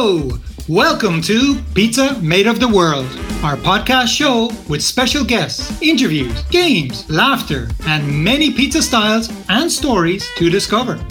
Hello! Welcome to Pizza Made of the World, our podcast show with special guests, interviews, games, laughter, and many pizza styles and stories to discover.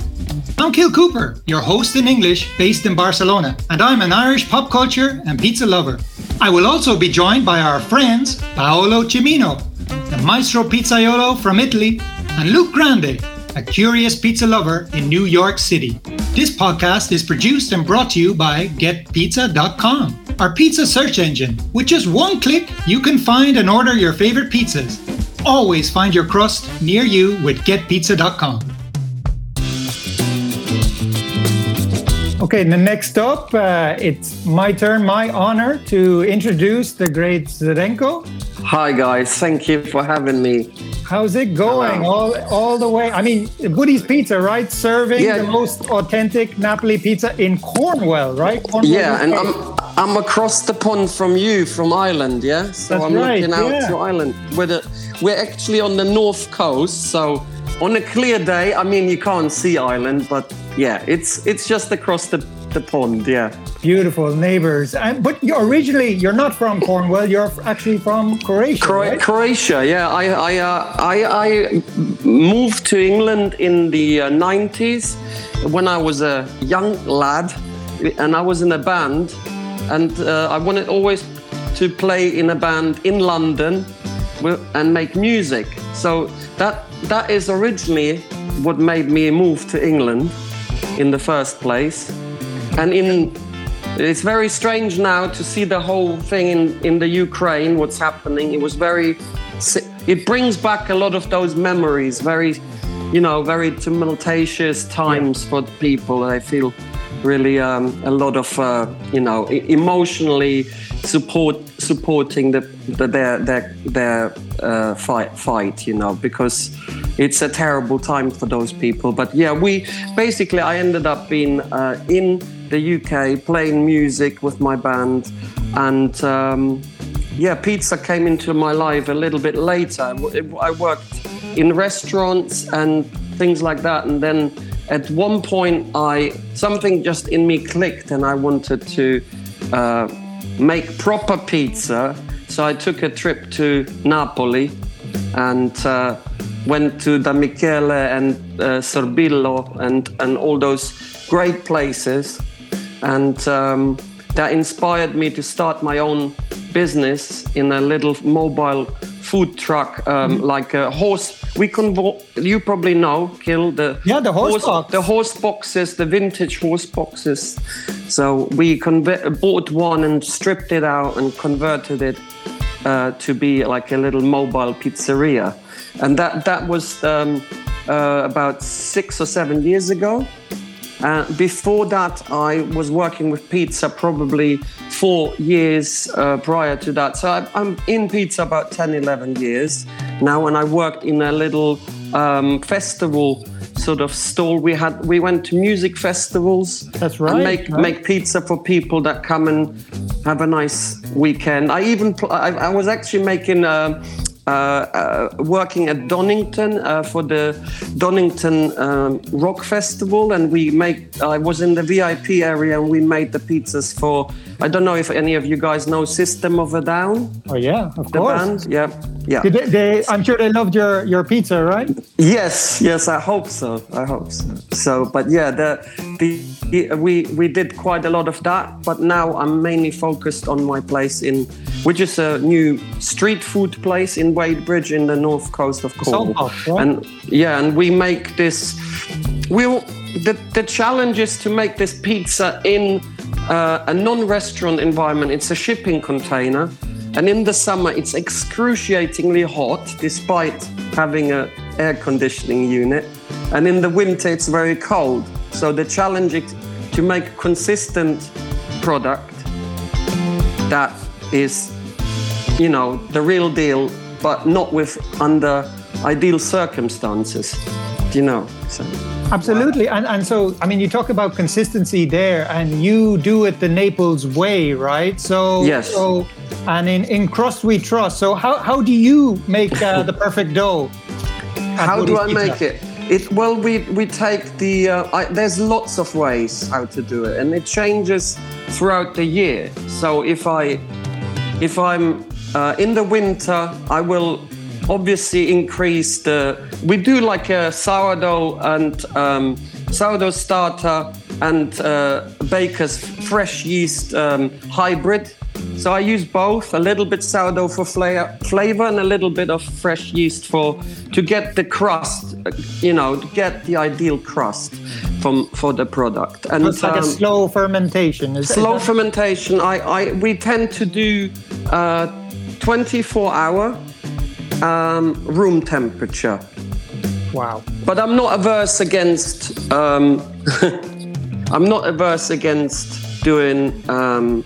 I'm Kill Cooper, your host in English based in Barcelona, and I'm an Irish pop culture and pizza lover. I will also be joined by our friends Paolo Cimmino, the Maestro Pizzaiolo from Italy, and Luke Grande, a curious pizza lover in New York City. This podcast is produced and brought to you by GetPizza.com, our pizza search engine. With just one click, you can find and order your favorite pizzas. Always find your crust near you with GetPizza.com. Okay, the next up, uh, it's my turn, my honor to introduce the great Zdenko. Hi guys, thank you for having me. How's it going? All all the way. I mean, Woody's Pizza, right? Serving Yeah. the most authentic Napoli pizza in Cornwall, right? Cornwall, Yeah, and I'm I'm across the pond from you, from Ireland. Yeah, so That's I'm right, looking out yeah. to Ireland. We're the, we're actually on the north coast, so on a clear day, I mean you can't see Ireland, but yeah, it's it's just across the, the pond. Yeah. Beautiful neighbors. And, but you originally, you're not from Cornwall. You're actually from Croatia, Cro- right? Croatia, yeah. I I, uh, I I moved to England in the uh, 90s when I was a young lad, and I was in a band, and uh, I wanted always to play in a band in London and make music. So that that is originally what made me move to England in the first place, and in it's very strange now to see the whole thing in, in the Ukraine, what's happening. It was very, it brings back a lot of those memories, very, you know, very tumultuous times for the people. I feel really um, a lot of, uh, you know, emotionally support supporting the, the their their their uh, fight fight, you know, because it's a terrible time for those people. But yeah, we basically I ended up being uh, in the UK playing music with my band, and um, yeah, pizza came into my life a little bit later. I worked in restaurants and things like that, and then at one point, I something just in me clicked, and I wanted to uh, make proper pizza. So I took a trip to Napoli and uh, went to Da Michele and uh, Sorbillo and and all those great places, and um, that inspired me to start my own business in a little mobile food truck, um, like a horse. We convo- You probably know, Kill the Yeah, the horse box. the horse boxes, the vintage horse boxes. So we conver- bought one and stripped it out and converted it uh, to be like a little mobile pizzeria, and that that was um, uh, about six or seven years ago. Uh, before that, I was working with pizza probably four years uh, prior to that. So I, I'm in pizza about 10, 11 years now, and I worked in a little um, festival sort of stall. We had we went to music festivals. That's and right, make right. make pizza for people that come and have a nice weekend. I even pl- I, I was actually making. Uh, working at Donington uh, for the Donington um, Rock Festival, and we make. I was in the VIP area, and we made the pizzas for. I don't know if any of you guys know System of a Down, Oh yeah, of the course. band. Yeah, yeah. Did they, they, I'm sure they loved your, your pizza, right? Yes, yes, I hope so. I hope so. So, but yeah, the the we we did quite a lot of that. But now I'm mainly focused on my place in, which is a new street food place in Wadebridge in the north coast of Cornwall. Right? And yeah, and we make this. We the the challenge is to make this pizza in uh, a non-restaurant environment. It's a shipping container. And in the summer, it's excruciatingly hot, despite having a air conditioning unit. And in the winter, it's very cold. So the challenge is to make consistent product that is, you know, the real deal, but not with under ideal circumstances. Do you know? So, Absolutely. And, and so, I mean, you talk about consistency there, and you do it the Naples way, right? So, Yes. So, and in, in crust we trust. So, how, how do you make uh, the perfect dough? how do I Woody's make it? It, well, we, we take the, uh, I, there's lots of ways how to do it and it changes throughout the year. So if I, if I'm uh, in the winter, I will obviously increase the, we do like a sourdough and um, sourdough starter and uh, baker's fresh yeast um, hybrid so I use both, a little bit sourdough for flavor and a little bit of fresh yeast for to get the crust, you know, to get the ideal crust from for the product. And it's like um, a slow fermentation. Is slow fermentation. I, I we tend to do uh, 24 hour um, room temperature. Wow. But I'm not averse against. Um, I'm not averse against doing um,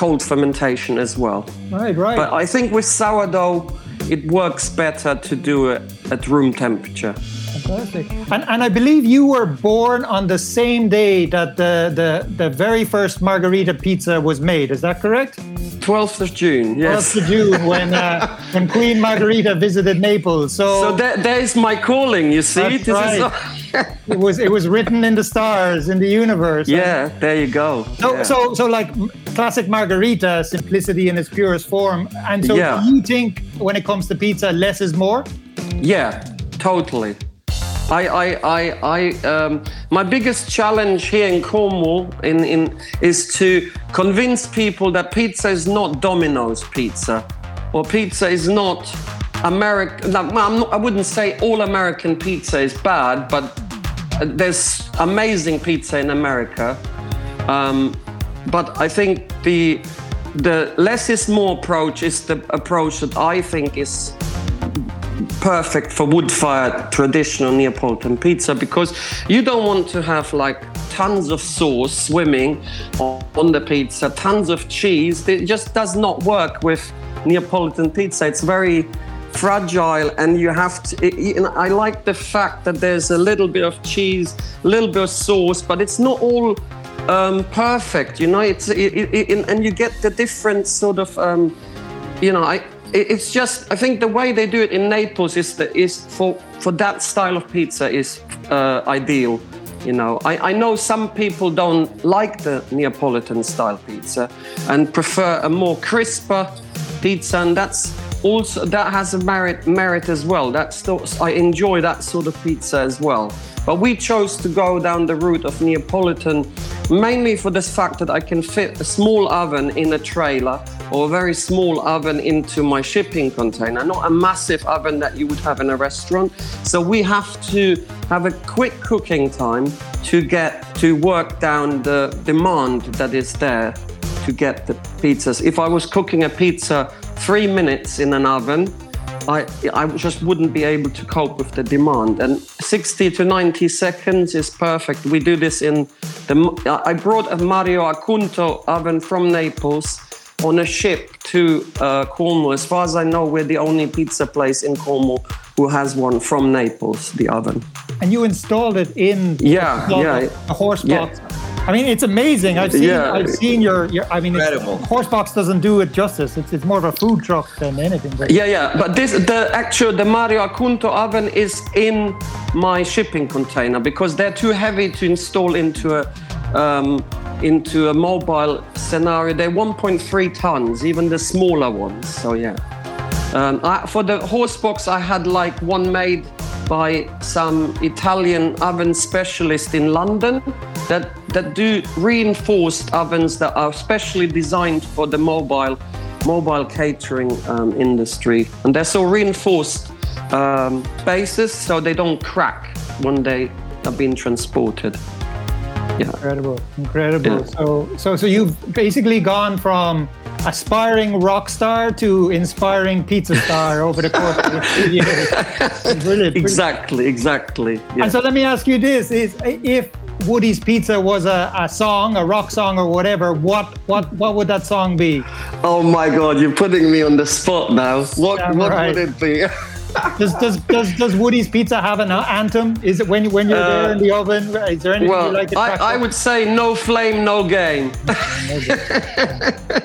cold fermentation as well. Right, right. But I think with sourdough, it works better to do it at room temperature. Fantastic. And, and I believe you were born on the same day that the, the, the very first margarita pizza was made. Is that correct? 12th of June, yes. 12th of June, when, uh, when Queen Margarita visited Naples. So, so that, that is my calling, you see. That's right it was it was written in the stars in the universe. Yeah, there you go. So yeah. so so like classic margarita, simplicity in its purest form. And so yeah. do you think when it comes to pizza, less is more? Yeah, totally. I, I, I, I um, my biggest challenge here in Cornwall in, in, is to convince people that pizza is not Domino's pizza, or pizza is not American. I wouldn't say all American pizza is bad, but there's amazing pizza in America. Um, but I think the the less is more approach is the approach that I think is perfect for wood-fired traditional Neapolitan pizza because you don't want to have like tons of sauce swimming on the pizza, tons of cheese. It just does not work with Neapolitan pizza. It's very fragile and you have to it, i like the fact that there's a little bit of cheese a little bit of sauce but it's not all um, perfect you know it's it, it, and you get the different sort of um, you know i it's just i think the way they do it in naples is that is for for that style of pizza is uh, ideal you know I, I know some people don't like the neapolitan style pizza and prefer a more crisper pizza and that's also that has a merit merit as well. That's I enjoy that sort of pizza as well. But we chose to go down the route of Neapolitan mainly for this fact that I can fit a small oven in a trailer or a very small oven into my shipping container, not a massive oven that you would have in a restaurant. So we have to have a quick cooking time to get to work down the demand that is there to get the pizzas. If I was cooking a pizza three minutes in an oven, I, I just wouldn't be able to cope with the demand. And 60 to 90 seconds is perfect. We do this in the. I brought a Mario Acunto oven from Naples on a ship to uh, Cornwall. As far as I know, we're the only pizza place in Cornwall who has one from Naples, the oven. And you installed it in yeah, yeah, a horse box. Yeah. I mean, it's amazing. I've seen, yeah. I've seen your, your. I mean, it's. Horsebox doesn't do it justice. It's, it's more of a food truck than anything. But yeah, yeah. But this, the actual, the Mario Acunto oven is in my shipping container because they're too heavy to install into a, um, into a mobile scenario. They're 1.3 tons, even the smaller ones. So yeah. Um, I, for the Horsebox, I had like one made by some Italian oven specialist in London that, that do reinforced ovens that are specially designed for the mobile mobile catering um, industry. And they're so reinforced um, bases so they don't crack when they are being transported. Yeah. Incredible, incredible. Yeah. So, so, so you've basically gone from aspiring rock star to inspiring pizza star over the course of the years. Brilliant, exactly, exactly. Yeah. And so let me ask you this: Is if Woody's Pizza was a, a song, a rock song, or whatever, what what what would that song be? Oh my God, you're putting me on the spot now. What yeah, what right. would it be? does, does does does Woody's Pizza have an anthem? Is it when you when you're uh, there in the oven? Is there anything well, you like to I, I would say no flame, no game.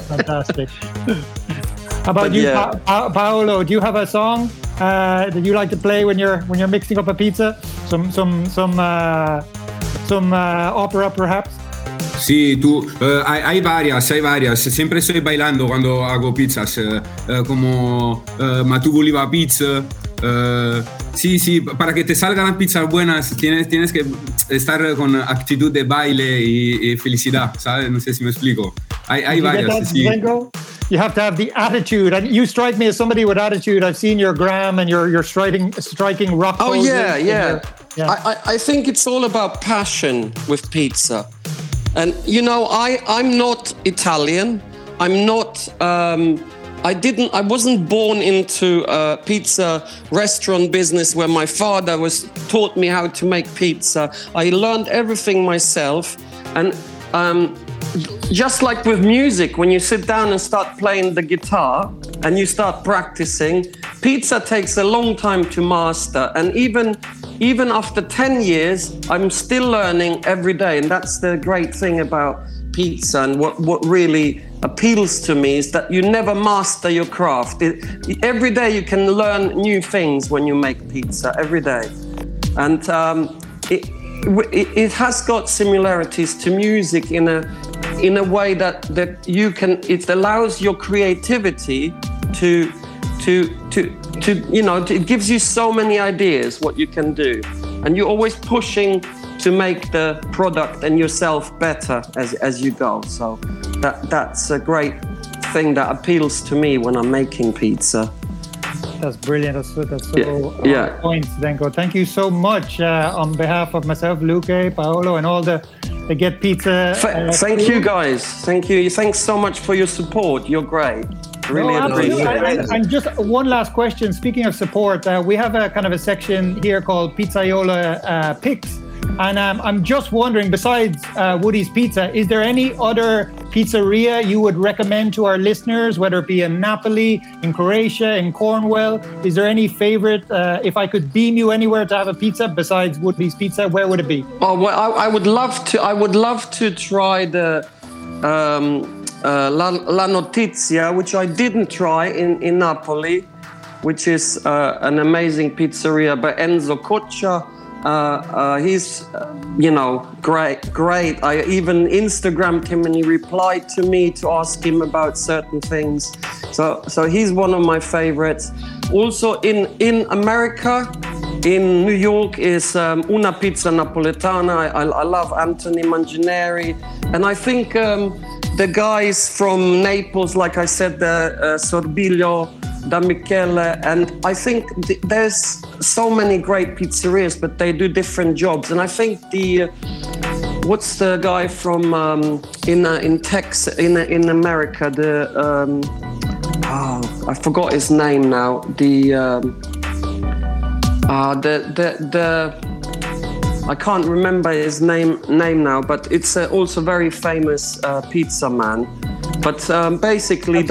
Fantastic. How about but you, yeah. pa- Paolo? Do you have a song? uh, that you like to play when you're when you're mixing up a pizza? Some some some uh, some uh, opera perhaps? Sí, tú, uh, hay, hay, varias, hay varias. Siempre estoy bailando cuando hago pizzas, uh, como uh, Ma tu voleva pizza. sí, sí, para que te salgan las pizzas buenas tienes, tienes que estar con actitud de baile y, y felicidad, ¿sabes? No sé si me explico. Hay, hay varias. Sí. You have to have the attitude, and you strike me as somebody with attitude. I've seen your gram and your your striking striking rock. Oh yeah, yeah. Your, yeah. I, I think it's all about passion with pizza. And you know, I I'm not Italian. I'm not. Um, I didn't. I wasn't born into a pizza restaurant business where my father was taught me how to make pizza. I learned everything myself, and um, just like with music, when you sit down and start playing the guitar and you start practicing, pizza takes a long time to master. And even even after 10 years, I'm still learning every day. And that's the great thing about pizza. And what, what really appeals to me is that you never master your craft. It, every day you can learn new things when you make pizza, every day. And um, it, it, has got similarities to music in a, in a way that, that you can, it allows your creativity to, to, to, to you know it gives you so many ideas what you can do. And you're always pushing to make the product and yourself better as, as you go. So that that's a great thing that appeals to me when i'm making pizza that's brilliant. That's, that's so yeah, yeah. points Zdenko thank you so much uh, on behalf of myself luke paolo and all the the get pizza uh, thank you guys. Thank you. Thanks so much for your support. You're great. Really no, appreciate it. And just one last question. Speaking of support, uh, we have a kind of a section here called Pizzaiola uh, Picks. And um, I'm just wondering, besides uh, Woody's Pizza, is there any other pizzeria you would recommend to our listeners, whether it be in Napoli, in Croatia, in Cornwall? Is there any favorite? Uh, if I could beam you anywhere to have a pizza besides Woody's Pizza, where would it be? Oh well, I, I would love to. I would love to try the um, uh, La, La, Notizia, which I didn't try in, in Napoli, which is uh, an amazing pizzeria by Enzo Coccia. Uh, uh he's, uh, you know, great, great. I even Instagrammed him and he replied to me to ask him about certain things. So, so he's one of my favorites. Also in in America, in New York is um, Una Pizza Napoletana. I, I, love Anthony Mangineri, and I think. Um, the guys from Naples, like I said, the uh, Sorbillo, Da Michele, and I think th- there's so many great pizzerias, but they do different jobs. And I think the uh, what's the guy from um, in uh, in Texas in in America? The um, oh, I forgot his name now. The um, uh, the the the I can't remember his name name now, but it's uh, also very famous uh, pizza man. But um, basically,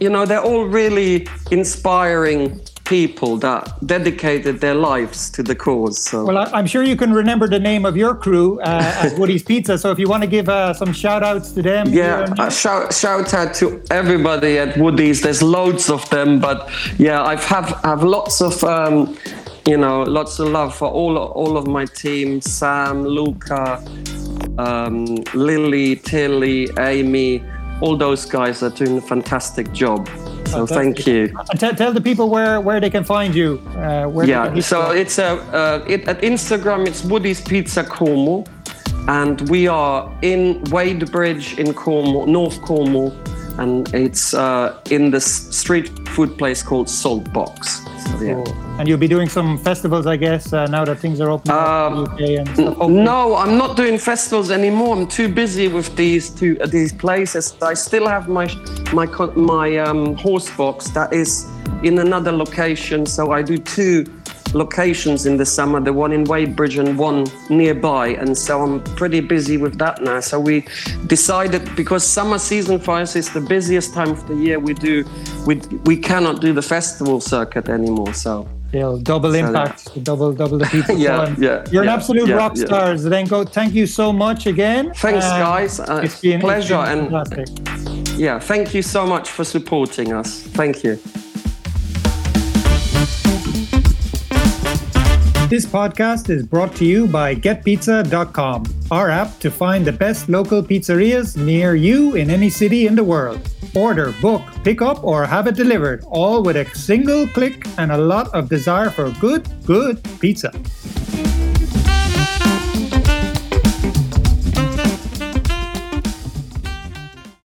you know, they're all really inspiring people that dedicated their lives to the cause. So. Well, I, am sure you can remember the name of your crew uh, at Woody's Pizza. So if you want to give uh, some shout outs to them. Yeah, uh, shout, shout out to everybody at Woody's. There's loads of them, but yeah, I've have, have lots of um, you know, lots of love for all all of my team: Sam, Luca, um, Lily, Tilly, Amy. All those guys are doing a fantastic job. So fantastic. thank you. Tell, tell the people where, where they can find you. Uh, yeah, so you. it's a uh, it, at Instagram. It's Woody's Pizza Cornwall, and we are in Wadebridge in Cornwall, North Cornwall, and it's uh, in this street food place called Salt Box. So, yeah. Cool. And you'll be doing some festivals, I guess, uh, now that things are open and stuff. No, I'm not doing festivals anymore. I'm too busy with these two uh, these places. I still have my my my um, horse box that is in another location, so I do two locations in the summer, the one in Wadebridge and one nearby. And so I'm pretty busy with that now. So we decided because summer season for us is the busiest time of the year we do, we, we cannot do the festival circuit anymore. So Still, double so impact, double double the people. yeah, yeah, You're yeah, an absolute yeah, rock star. Zdenko. Thank you so much again. Thanks, um, guys. Uh, it's been pleasure and yeah, thank you so much for supporting us. Thank you. This podcast is brought to you by GetPizza.com, our app to find the best local pizzerias near you in any city in the world. Order, book, pick up, or have it delivered, all with a single click and a lot of desire for good, good pizza.